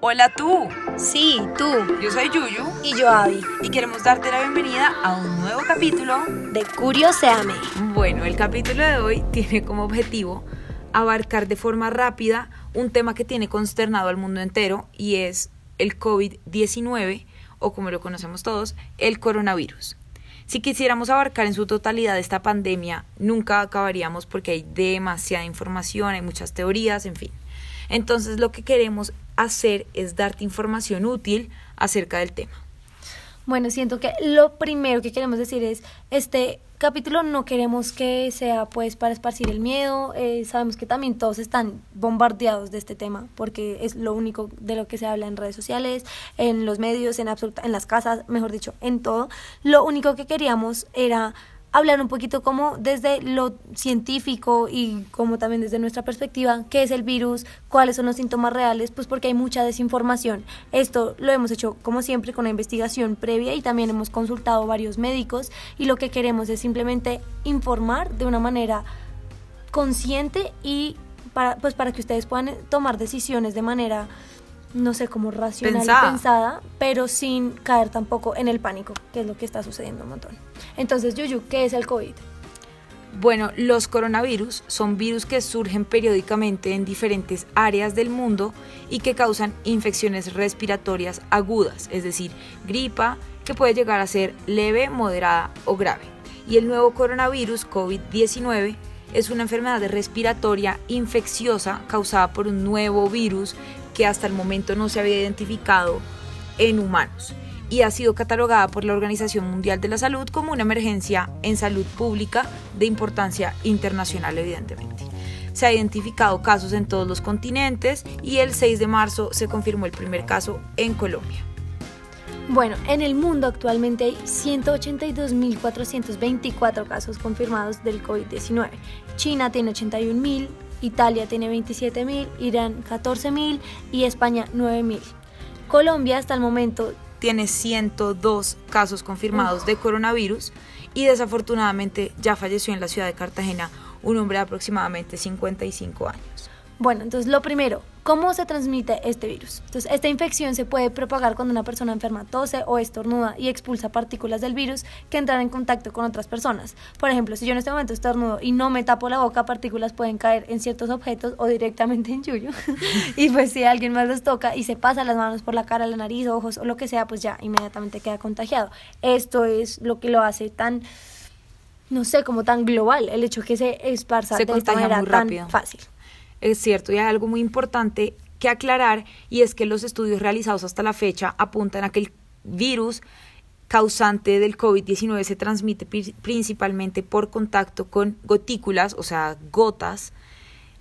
Hola tú. Sí, tú. Yo soy Yuyu. Y yo Abby. Y queremos darte la bienvenida a un nuevo capítulo de Curioseame. Bueno, el capítulo de hoy tiene como objetivo abarcar de forma rápida un tema que tiene consternado al mundo entero y es el COVID-19 o como lo conocemos todos, el coronavirus. Si quisiéramos abarcar en su totalidad esta pandemia, nunca acabaríamos porque hay demasiada información, hay muchas teorías, en fin. Entonces lo que queremos hacer es darte información útil acerca del tema. Bueno, siento que lo primero que queremos decir es, este capítulo no queremos que sea pues para esparcir el miedo, eh, sabemos que también todos están bombardeados de este tema porque es lo único de lo que se habla en redes sociales, en los medios, en, absoluta, en las casas, mejor dicho, en todo. Lo único que queríamos era hablar un poquito como desde lo científico y como también desde nuestra perspectiva, qué es el virus, cuáles son los síntomas reales, pues porque hay mucha desinformación. Esto lo hemos hecho como siempre con la investigación previa y también hemos consultado varios médicos y lo que queremos es simplemente informar de una manera consciente y para pues para que ustedes puedan tomar decisiones de manera no sé, cómo racional y pensada, pero sin caer tampoco en el pánico, que es lo que está sucediendo un montón. Entonces, Yuyu, ¿qué es el COVID? Bueno, los coronavirus son virus que surgen periódicamente en diferentes áreas del mundo y que causan infecciones respiratorias agudas, es decir, gripa que puede llegar a ser leve, moderada o grave. Y el nuevo coronavirus COVID-19 es una enfermedad respiratoria infecciosa causada por un nuevo virus que hasta el momento no se había identificado en humanos y ha sido catalogada por la Organización Mundial de la Salud como una emergencia en salud pública de importancia internacional, evidentemente. Se ha identificado casos en todos los continentes y el 6 de marzo se confirmó el primer caso en Colombia. Bueno, en el mundo actualmente hay 182.424 casos confirmados del COVID-19. China tiene 81.000, Italia tiene 27.000, Irán 14.000 y España 9.000. Colombia hasta el momento tiene 102 casos confirmados de coronavirus y desafortunadamente ya falleció en la ciudad de Cartagena un hombre de aproximadamente 55 años. Bueno, entonces lo primero, ¿cómo se transmite este virus? Entonces, esta infección se puede propagar cuando una persona enferma tose o estornuda y expulsa partículas del virus que entran en contacto con otras personas. Por ejemplo, si yo en este momento estornudo y no me tapo la boca, partículas pueden caer en ciertos objetos o directamente en Yuyo. y pues si alguien más los toca y se pasa las manos por la cara, la nariz, ojos o lo que sea, pues ya inmediatamente queda contagiado. Esto es lo que lo hace tan no sé, como tan global, el hecho que se esparza de esta manera tan fácil es cierto y hay algo muy importante que aclarar y es que los estudios realizados hasta la fecha apuntan a que el virus causante del COVID-19 se transmite principalmente por contacto con gotículas, o sea, gotas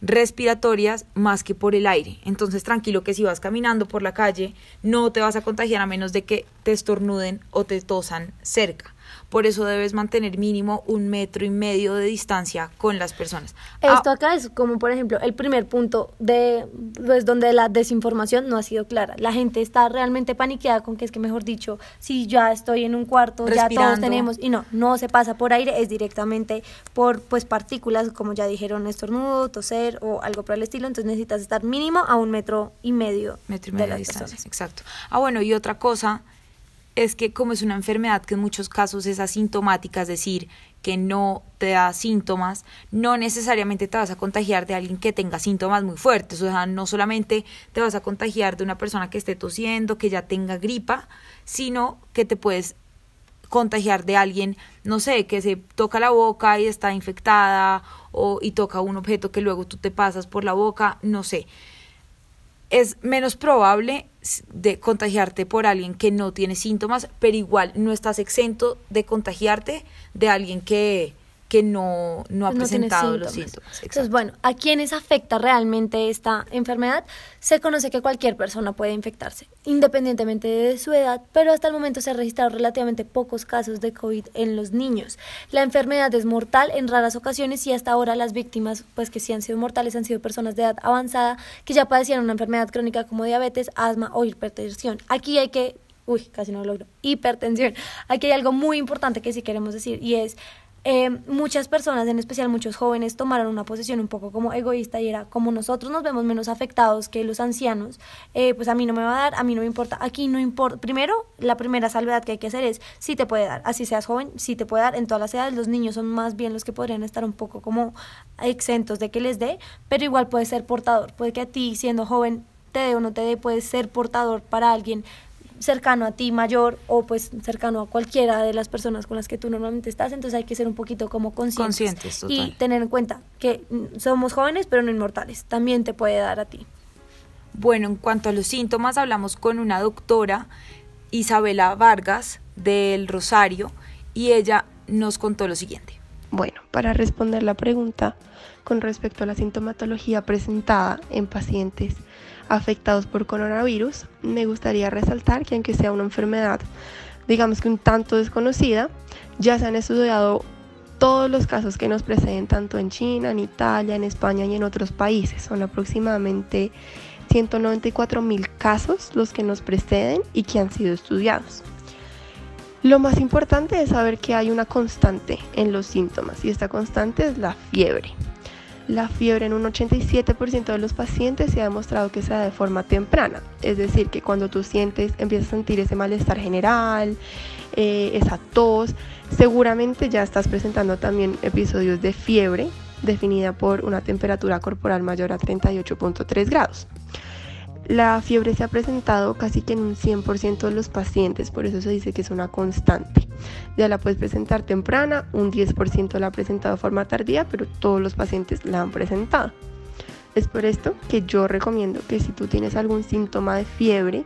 respiratorias más que por el aire. Entonces, tranquilo que si vas caminando por la calle, no te vas a contagiar a menos de que te estornuden o te tosan cerca. Por eso debes mantener mínimo un metro y medio de distancia con las personas. Esto ah, acá es como, por ejemplo, el primer punto de, pues, donde la desinformación no ha sido clara. La gente está realmente paniqueada con que es que, mejor dicho, si ya estoy en un cuarto, ya todos tenemos, y no, no se pasa por aire, es directamente por, pues, partículas, como ya dijeron, estornudo, toser o algo por el estilo. Entonces necesitas estar mínimo a un metro y medio, metro y medio de, distancia. Exacto. Ah, bueno, y otra cosa es que como es una enfermedad que en muchos casos es asintomática, es decir, que no te da síntomas, no necesariamente te vas a contagiar de alguien que tenga síntomas muy fuertes, o sea, no solamente te vas a contagiar de una persona que esté tosiendo, que ya tenga gripa, sino que te puedes contagiar de alguien, no sé, que se toca la boca y está infectada o y toca un objeto que luego tú te pasas por la boca, no sé. Es menos probable de contagiarte por alguien que no tiene síntomas, pero igual no estás exento de contagiarte de alguien que, que no, no ha presentado los síntomas. Entonces, bueno, ¿a quiénes afecta realmente esta enfermedad? Se conoce que cualquier persona puede infectarse, independientemente de su edad, pero hasta el momento se han registrado relativamente pocos casos de COVID en los niños. La enfermedad es mortal en raras ocasiones y hasta ahora las víctimas, pues que sí han sido mortales, han sido personas de edad avanzada que ya padecían una enfermedad crónica como diabetes, asma o hipertensión. Aquí hay que uy, casi no lo logro, hipertensión. Aquí hay algo muy importante que sí queremos decir y es eh, muchas personas, en especial muchos jóvenes, tomaron una posición un poco como egoísta y era como nosotros nos vemos menos afectados que los ancianos, eh, pues a mí no me va a dar, a mí no me importa, aquí no importa. Primero, la primera salvedad que hay que hacer es, si te puede dar, así seas joven, si te puede dar, en todas las edades los niños son más bien los que podrían estar un poco como exentos de que les dé, pero igual puede ser portador, puede que a ti siendo joven te dé o no te dé, puedes ser portador para alguien cercano a ti, mayor o pues cercano a cualquiera de las personas con las que tú normalmente estás, entonces hay que ser un poquito como conscientes, y tener en cuenta que somos jóvenes pero no inmortales, también te puede dar a ti. Bueno, en cuanto a los síntomas, hablamos con una doctora, Isabela Vargas, del Rosario, y ella nos contó lo siguiente. Bueno, para responder la pregunta con respecto a la sintomatología presentada en pacientes afectados por coronavirus, me gustaría resaltar que aunque sea una enfermedad, digamos que un tanto desconocida, ya se han estudiado todos los casos que nos preceden tanto en China, en Italia, en España y en otros países. Son aproximadamente 194 mil casos los que nos preceden y que han sido estudiados. Lo más importante es saber que hay una constante en los síntomas y esta constante es la fiebre. La fiebre en un 87% de los pacientes se ha demostrado que se de forma temprana, es decir, que cuando tú sientes, empiezas a sentir ese malestar general, eh, esa tos, seguramente ya estás presentando también episodios de fiebre definida por una temperatura corporal mayor a 38.3 grados. La fiebre se ha presentado casi que en un 100% de los pacientes, por eso se dice que es una constante. Ya la puedes presentar temprana, un 10% la ha presentado de forma tardía, pero todos los pacientes la han presentado. Es por esto que yo recomiendo que si tú tienes algún síntoma de fiebre,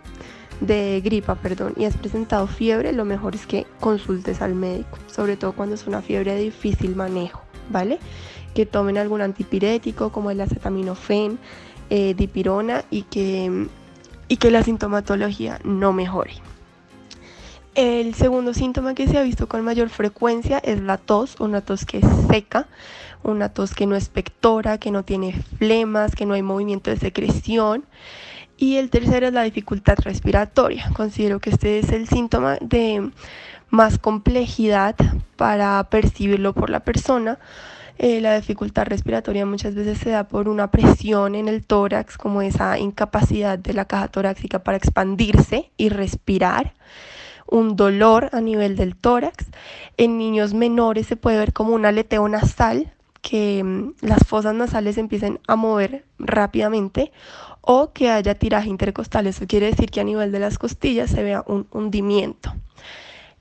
de gripa, perdón, y has presentado fiebre, lo mejor es que consultes al médico, sobre todo cuando es una fiebre de difícil manejo, ¿vale? Que tomen algún antipirético como el acetaminofén, eh, dipirona y que, y que la sintomatología no mejore. El segundo síntoma que se ha visto con mayor frecuencia es la tos, una tos que es seca, una tos que no es pectora, que no tiene flemas, que no hay movimiento de secreción. Y el tercero es la dificultad respiratoria. Considero que este es el síntoma de más complejidad para percibirlo por la persona eh, la dificultad respiratoria muchas veces se da por una presión en el tórax, como esa incapacidad de la caja torácica para expandirse y respirar un dolor a nivel del tórax. En niños menores se puede ver como un aleteo nasal, que mm, las fosas nasales empiecen a mover rápidamente o que haya tiraje intercostal. Eso quiere decir que a nivel de las costillas se vea un hundimiento.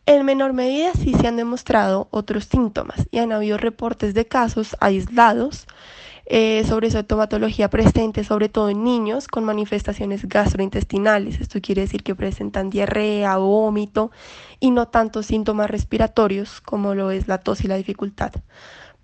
En menor medida sí se han demostrado otros síntomas y han habido reportes de casos aislados eh, sobre estomatología presente, sobre todo en niños con manifestaciones gastrointestinales. Esto quiere decir que presentan diarrea, vómito y no tantos síntomas respiratorios como lo es la tos y la dificultad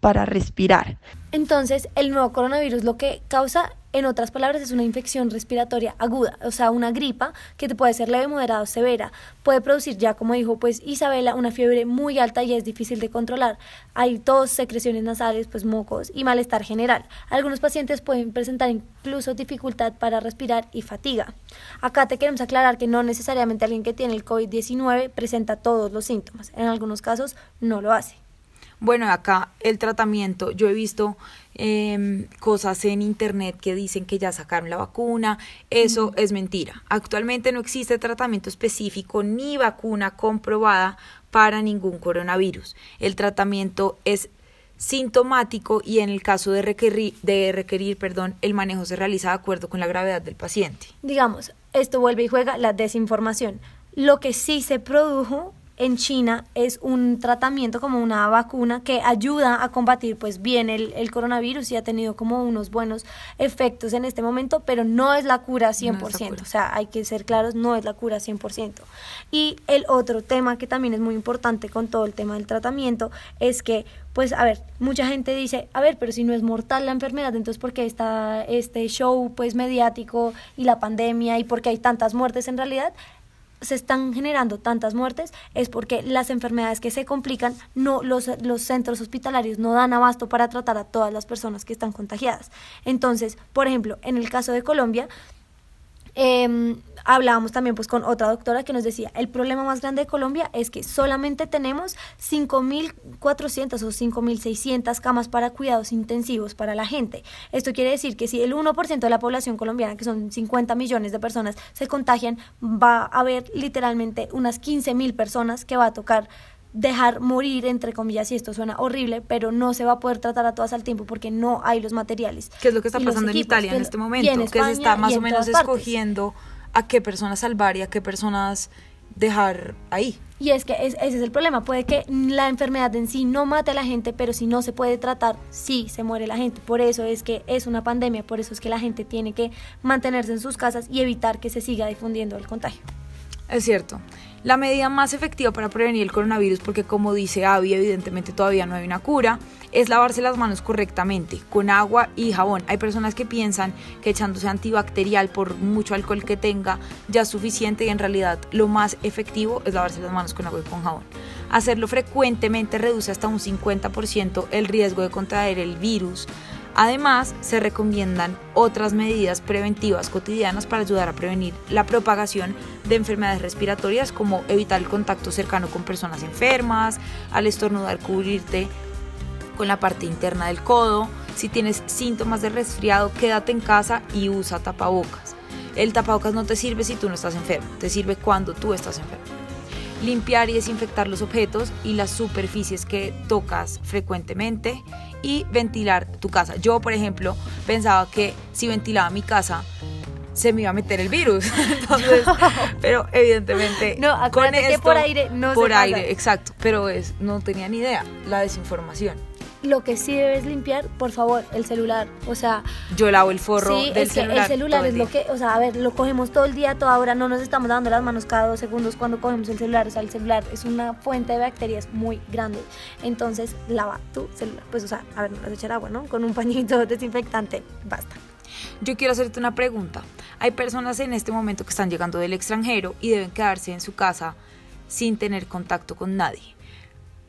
para respirar. Entonces, el nuevo coronavirus lo que causa, en otras palabras, es una infección respiratoria aguda, o sea, una gripa que te puede ser leve, moderada o severa. Puede producir ya, como dijo pues Isabela, una fiebre muy alta y es difícil de controlar. Hay tos, secreciones nasales, pues mocos y malestar general. Algunos pacientes pueden presentar incluso dificultad para respirar y fatiga. Acá te queremos aclarar que no necesariamente alguien que tiene el COVID-19 presenta todos los síntomas. En algunos casos no lo hace. Bueno, acá el tratamiento, yo he visto em, cosas en internet que dicen que ya sacaron la vacuna, eso es mentira. Actualmente no existe tratamiento específico ni vacuna comprobada para ningún coronavirus. El tratamiento es sintomático y en el caso de requerir, de requerir perdón, el manejo se realiza de acuerdo con la gravedad del paciente. Digamos, esto vuelve y juega la desinformación. Lo que sí se produjo en China es un tratamiento como una vacuna que ayuda a combatir pues bien el, el, coronavirus y ha tenido como unos buenos efectos en este momento, pero no es la cura 100%, o sea, hay que ser claros, no es la cura 100%. Y el otro tema que también es muy importante con todo el tema del tratamiento es que pues a ver, mucha gente dice, a ver, pero si no es mortal la enfermedad, entonces ¿por qué está este show pues mediático y la pandemia y por qué hay tantas muertes en realidad? Se están generando tantas muertes es porque las enfermedades que se complican, no, los, los centros hospitalarios no dan abasto para tratar a todas las personas que están contagiadas. Entonces, por ejemplo, en el caso de Colombia, em, hablábamos también pues con otra doctora que nos decía, el problema más grande de Colombia es que solamente tenemos 5.400 o 5.600 camas para cuidados intensivos para la gente. Esto quiere decir que si el 1% de la población colombiana, que son 50 millones de personas, se contagian, va a haber literalmente unas 15.000 personas que va a tocar dejar morir, entre comillas, y esto suena horrible, pero no se va a poder tratar a todas al tiempo porque no hay los materiales. ¿Qué es lo que está pasando en Italia en este momento? que se está más o menos escogiendo a qué personas salvar y a qué personas dejar ahí. Y es que ese es el problema, puede que la enfermedad en sí no mate a la gente, pero si no se puede tratar, sí se muere la gente. Por eso es que es una pandemia, por eso es que la gente tiene que mantenerse en sus casas y evitar que se siga difundiendo el contagio. Es cierto. La medida más efectiva para prevenir el coronavirus, porque como dice Avi, evidentemente todavía no hay una cura, es lavarse las manos correctamente, con agua y jabón. Hay personas que piensan que echándose antibacterial por mucho alcohol que tenga ya es suficiente y en realidad lo más efectivo es lavarse las manos con agua y con jabón. Hacerlo frecuentemente reduce hasta un 50% el riesgo de contraer el virus Además, se recomiendan otras medidas preventivas cotidianas para ayudar a prevenir la propagación de enfermedades respiratorias como evitar el contacto cercano con personas enfermas, al estornudar cubrirte con la parte interna del codo, si tienes síntomas de resfriado quédate en casa y usa tapabocas. El tapabocas no te sirve si tú no estás enfermo, te sirve cuando tú estás enfermo. Limpiar y desinfectar los objetos y las superficies que tocas frecuentemente y ventilar tu casa. Yo, por ejemplo, pensaba que si ventilaba mi casa, se me iba a meter el virus. pero evidentemente no, con esto, que por aire no por aire, exacto, pero es no tenía ni idea la desinformación lo que sí debes limpiar, por favor, el celular. O sea, yo lavo el forro sí, del es que celular. El celular es lo que, o sea, a ver, lo cogemos todo el día, toda hora, no nos estamos dando las manos cada dos segundos cuando cogemos el celular. O sea, el celular es una fuente de bacterias muy grande. Entonces, lava tu celular. Pues, o sea, a ver, no vas a echar agua, ¿no? Con un pañito desinfectante, basta. Yo quiero hacerte una pregunta. Hay personas en este momento que están llegando del extranjero y deben quedarse en su casa sin tener contacto con nadie.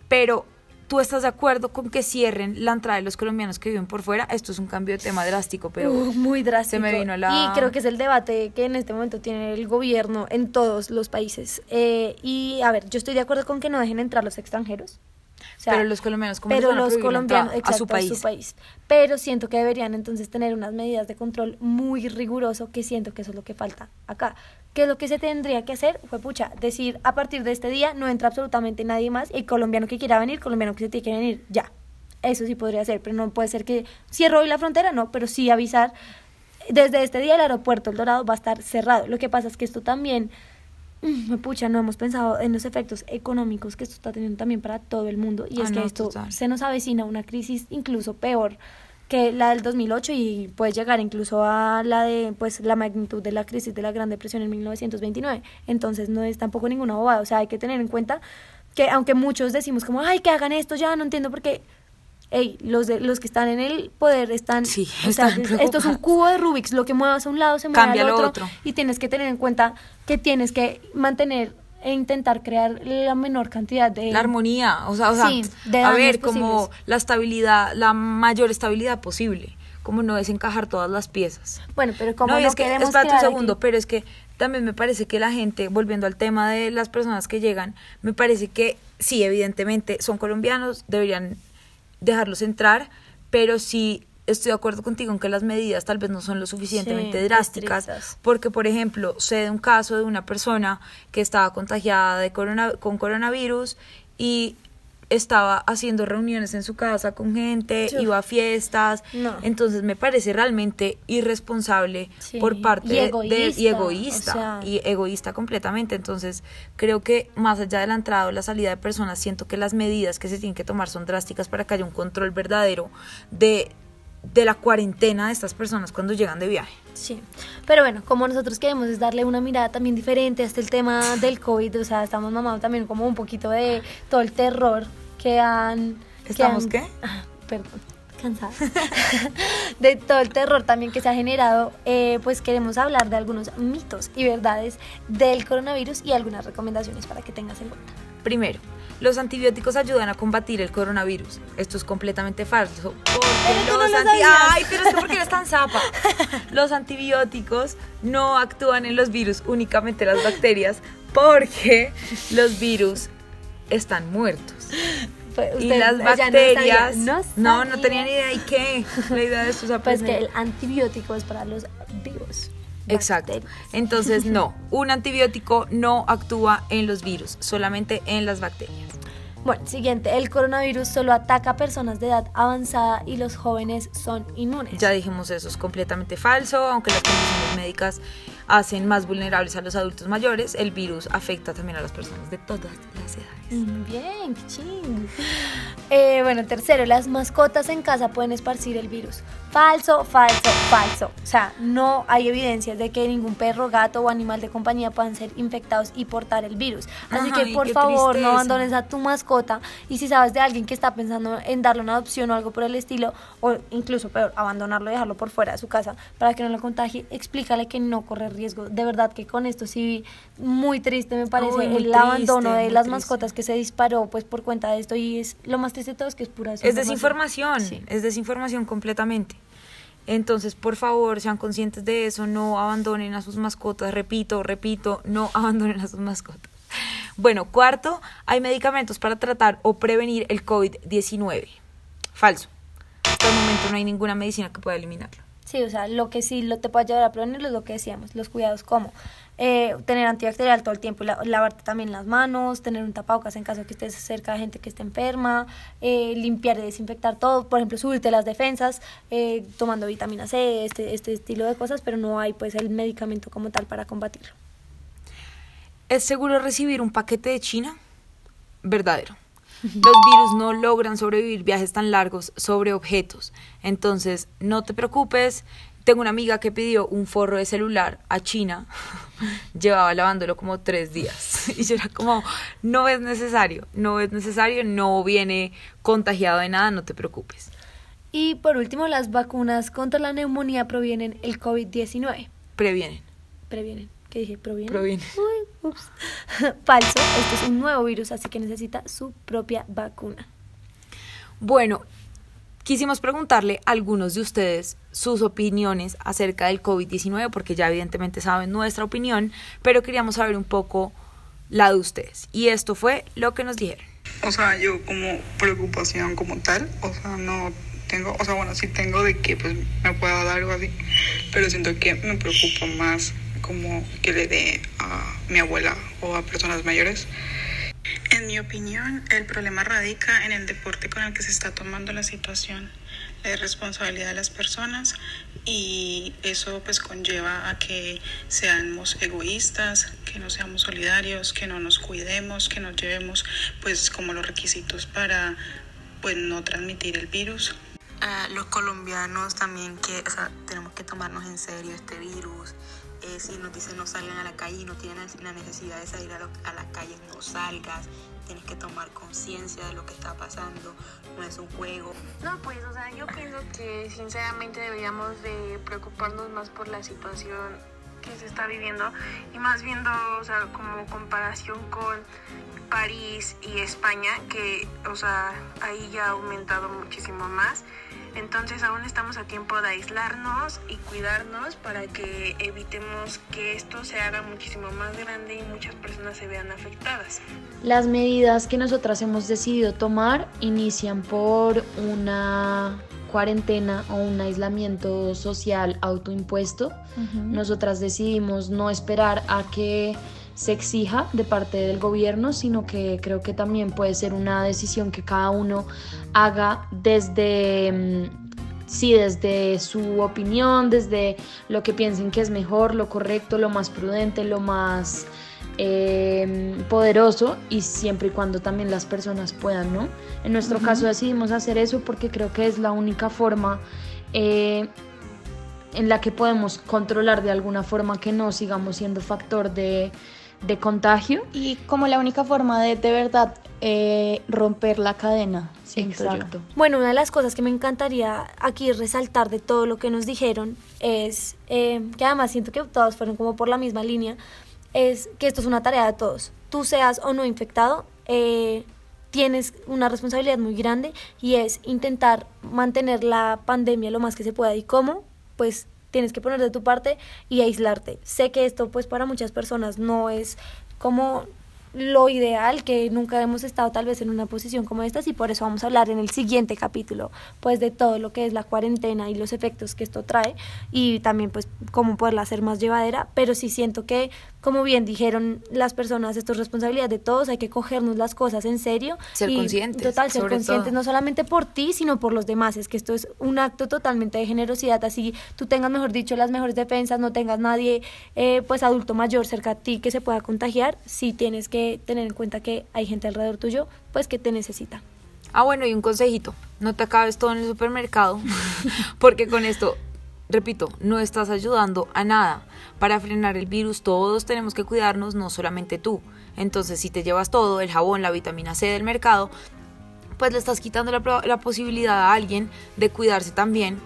Pero ¿Tú estás de acuerdo con que cierren la entrada de los colombianos que viven por fuera? Esto es un cambio de tema drástico, pero muy drástico. Se me vino la... Y creo que es el debate que en este momento tiene el gobierno en todos los países. Eh, y a ver, yo estoy de acuerdo con que no dejen entrar los extranjeros pero los colombianos, ¿cómo pero los colombianos, a, su país? Pero siento que deberían entonces tener unas medidas de control muy riguroso, que siento que eso es lo que falta acá. Que lo que se tendría que hacer fue, pucha, decir a partir de este día no entra absolutamente nadie más, y colombiano que quiera venir, colombiano que se tiene que venir, ya. Eso sí podría ser, pero no puede ser que cierre hoy la frontera, no, pero sí avisar. Desde este día el aeropuerto El Dorado va a estar cerrado. Lo que pasa es que esto también Mm, pucha, no hemos pensado en los efectos económicos que esto está teniendo también para todo el mundo y es ah, que esto se nos avecina una crisis incluso peor que la del 2008 y puede llegar incluso a la de pues la magnitud de la crisis de la Gran Depresión en 1929. Entonces no es tampoco ninguna bobada, o sea, hay que tener en cuenta que aunque muchos decimos como, "Ay, que hagan esto ya", no entiendo por qué. Ey, los, de, los que están en el poder están... Sí, esto es un cubo de Rubik's, lo que muevas a un lado se mueve al otro, Y tienes que tener en cuenta que tienes que mantener e intentar crear la menor cantidad de... La armonía, o sea, o sea a ver, como la estabilidad, la mayor estabilidad posible, como no desencajar todas las piezas. Bueno, pero como no, es que, espérate un segundo, pero es que también me parece que la gente, volviendo al tema de las personas que llegan, me parece que sí, evidentemente son colombianos, deberían dejarlos entrar, pero sí estoy de acuerdo contigo en que las medidas tal vez no son lo suficientemente drásticas, porque por ejemplo, sé de un caso de una persona que estaba contagiada de corona, con coronavirus y estaba haciendo reuniones en su casa con gente, iba a fiestas, entonces me parece realmente irresponsable por parte de y egoísta y egoísta completamente, entonces creo que más allá de la entrada o la salida de personas, siento que las medidas que se tienen que tomar son drásticas para que haya un control verdadero de de la cuarentena de estas personas cuando llegan de viaje. Sí, pero bueno, como nosotros queremos es darle una mirada también diferente a este el tema del COVID, o sea, estamos mamados también como un poquito de todo el terror que han... ¿Estamos qué? Ah, perdón, cansada. de todo el terror también que se ha generado, eh, pues queremos hablar de algunos mitos y verdades del coronavirus y algunas recomendaciones para que tengas en cuenta. Primero, los antibióticos ayudan a combatir el coronavirus. Esto es completamente falso. Porque Pero no lo. Ay, pero es que porque eres tan zapa. Los antibióticos no actúan en los virus, únicamente las bacterias, porque los virus están muertos. Fue- y las ella no sabía, bacterias. no, no, no tenía ni idea. ¿Y qué? La idea de es Pues que el antibiótico es para los virus. Exacto. bacterias. Entonces, no, un antibiótico no actúa en los virus, solamente en las bacterias. Bueno, siguiente. El coronavirus solo ataca a personas de edad avanzada y los jóvenes son inmunes. Ya dijimos eso, es completamente falso, aunque las condiciones médicas hacen más vulnerables a los adultos mayores, el virus afecta también a las personas de todas las edades. Mm, Bien, ching. Eh, bueno, tercero, las mascotas en casa pueden esparcir el virus. Falso, falso, falso. O sea, no hay evidencias de que ningún perro, gato o animal de compañía puedan ser infectados y portar el virus. Así que por favor, tristeza. no abandones a tu mascota. Y si sabes de alguien que está pensando en darle una adopción o algo por el estilo, o incluso peor, abandonarlo y dejarlo por fuera de su casa para que no lo contagie, explícale que no corre riesgo. De verdad que con esto sí, muy triste me parece Uy, el abandono de las triste. mascotas que se disparó pues por cuenta de esto y es lo más triste de todo es que es pura Es desinformación, Sí. es desinformación completamente. Entonces, por favor, sean conscientes de eso, no abandonen a sus mascotas, repito, repito, no abandonen a sus mascotas. Bueno, cuarto, hay medicamentos para tratar o prevenir el COVID-19. Falso. Hasta el momento no hay ninguna medicina que pueda eliminarlo. Sí, o sea, lo que sí lo te puede ayudar a prevenirlo es lo que decíamos, los cuidados como eh, tener antibacterial todo el tiempo, lavarte también las manos, tener un tapabocas en caso de que estés cerca de gente que esté enferma, eh, limpiar y desinfectar todo, por ejemplo, subirte las defensas, eh, tomando vitamina C, este, este estilo de cosas, pero no hay pues el medicamento como tal para combatirlo. ¿Es seguro recibir un paquete de China? Verdadero. Los virus no logran sobrevivir viajes tan largos sobre objetos. Entonces, no te preocupes. Tengo una amiga que pidió un forro de celular a China. Llevaba lavándolo como tres días. Y yo era como, no es necesario, no es necesario, no viene contagiado de nada, no te preocupes. Y por último, las vacunas contra la neumonía provienen el COVID-19. Previenen. Previenen. ¿Qué dije? ¿Provienen? Provienen. Uy, ups. Falso. Este es un nuevo virus, así que necesita su propia vacuna. Bueno, quisimos preguntarle a algunos de ustedes sus opiniones acerca del COVID-19, porque ya evidentemente saben nuestra opinión, pero queríamos saber un poco la de ustedes. Y esto fue lo que nos dijeron. O sea, yo como preocupación como tal, o sea, no tengo, o sea, bueno, sí tengo de que pues me pueda dar algo así, pero siento que me preocupa más como que le dé a mi abuela o a personas mayores. En mi opinión, el problema radica en el deporte con el que se está tomando la situación, la irresponsabilidad de las personas y eso pues conlleva a que seamos egoístas, que no seamos solidarios, que no nos cuidemos, que nos llevemos pues como los requisitos para pues no transmitir el virus. los colombianos también que o sea, tenemos que tomarnos en serio este virus. Eh, si nos dicen no salgan a la calle y no tienen la necesidad de salir a, lo- a la calle, no salgas. Tienes que tomar conciencia de lo que está pasando. No es un juego. No, pues, o sea, yo pienso que sinceramente deberíamos de preocuparnos más por la situación que se está viviendo y más viendo, o sea, como comparación con París y España, que, o sea, ahí ya ha aumentado muchísimo más. Entonces aún estamos a tiempo de aislarnos y cuidarnos para que evitemos que esto se haga muchísimo más grande y muchas personas se vean afectadas. Las medidas que nosotras hemos decidido tomar inician por una cuarentena o un aislamiento social autoimpuesto. Nosotras decidimos no esperar a que se exija de parte del gobierno, sino que creo que también puede ser una decisión que cada uno haga desde, mm, sí, desde su opinión, desde lo que piensen que es mejor, lo correcto, lo más prudente, lo más eh, poderoso y siempre y cuando también las personas puedan, ¿no? En nuestro caso decidimos hacer eso porque creo que es la única forma eh, en la que podemos controlar de alguna forma que no sigamos siendo factor de, de contagio. Y como la única forma de de verdad eh, romper la cadena. yo. Exacto. Bueno, una de las cosas que me encantaría aquí resaltar de todo lo que nos dijeron es, eh, que además siento que todos fueron como por la misma línea, es que esto es una tarea de todos. Tú seas o no infectado, eh, tienes una responsabilidad muy grande y es intentar mantener la pandemia lo más que se pueda y cómo, pues tienes que poner de tu parte y aislarte. Sé que esto pues para muchas personas no es como lo ideal, que nunca hemos estado tal vez en una posición como esta y por eso vamos a hablar en el siguiente capítulo pues de todo lo que es la cuarentena y los efectos que esto trae y también pues cómo poderla hacer más llevadera, pero sí siento que como bien dijeron las personas, esto es responsabilidad de todos, hay que cogernos las cosas en serio. Ser conscientes. Total, ser conscientes no solamente por ti, sino por los demás. Es que esto es un acto totalmente de generosidad, así tú tengas, mejor dicho, las mejores defensas, no tengas nadie, eh, pues adulto mayor cerca a ti que se pueda contagiar, sí tienes que tener en cuenta que hay gente alrededor tuyo, pues que te necesita. Ah, bueno, y un consejito, no te acabes todo en el supermercado, porque con esto repito, no estás ayudando a nada. Para frenar el virus todos tenemos que cuidarnos, no solamente tú. Entonces, si te llevas todo, el jabón, la vitamina C del mercado, pues le estás quitando la, la posibilidad a alguien de cuidarse también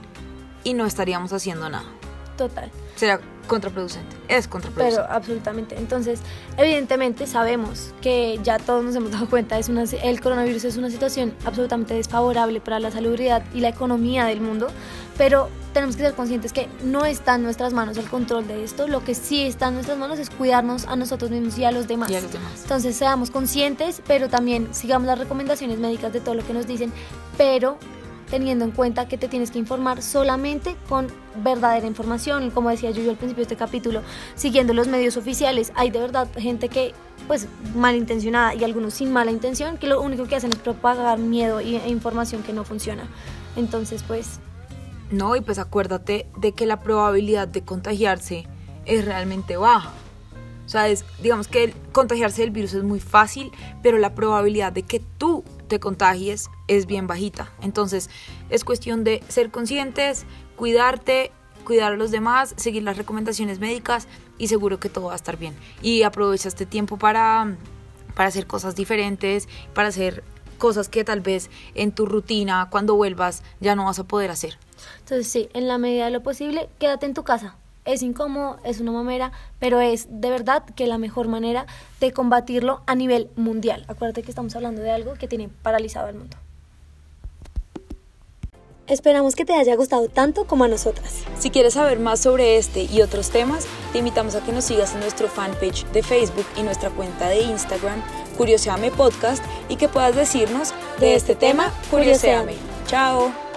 y no estaríamos haciendo nada. Total. Será contraproducente, es contraproducente. Pero absolutamente. Entonces, evidentemente sabemos que ya todos nos hemos dado cuenta, es una, el coronavirus es una situación absolutamente desfavorable para la salubridad y la economía del mundo, pero tenemos que ser conscientes que no está en nuestras manos el control de esto, lo que sí está en nuestras manos es cuidarnos a nosotros mismos y a los demás. Y a los demás. Entonces seamos conscientes, pero también sigamos las recomendaciones médicas de todo lo que nos dicen, pero teniendo en cuenta que te tienes que informar solamente con verdadera información, como decía yo, al principio de este capítulo, siguiendo los medios oficiales. Hay de verdad gente que, pues, malintencionada y algunos sin mala intención, que lo único que hacen es propagar miedo e información que no funciona. Entonces, pues... No, y pues acuérdate de que la probabilidad de contagiarse es realmente baja. O sea, es, digamos que contagiarse del virus es muy fácil, pero la probabilidad de que tú te contagies es bien bajita. Entonces es cuestión de ser conscientes, cuidarte, cuidar a los demás, seguir las recomendaciones médicas y seguro que todo va a estar bien. Y aprovecha este tiempo para, para hacer cosas diferentes, para hacer cosas que tal vez en tu rutina, cuando vuelvas, ya no vas a poder hacer. Entonces sí, en la medida de lo posible, quédate en tu casa es incómodo, es una mamera, pero es de verdad que la mejor manera de combatirlo a nivel mundial. Acuérdate que estamos hablando de algo que tiene paralizado el mundo. Esperamos que te haya gustado tanto como a nosotras. Si quieres saber más sobre este y otros temas, te invitamos a que nos sigas en nuestro fanpage de Facebook y nuestra cuenta de Instagram, Curioseame Podcast, y que puedas decirnos de, este, este tema, Curioseame. Chao.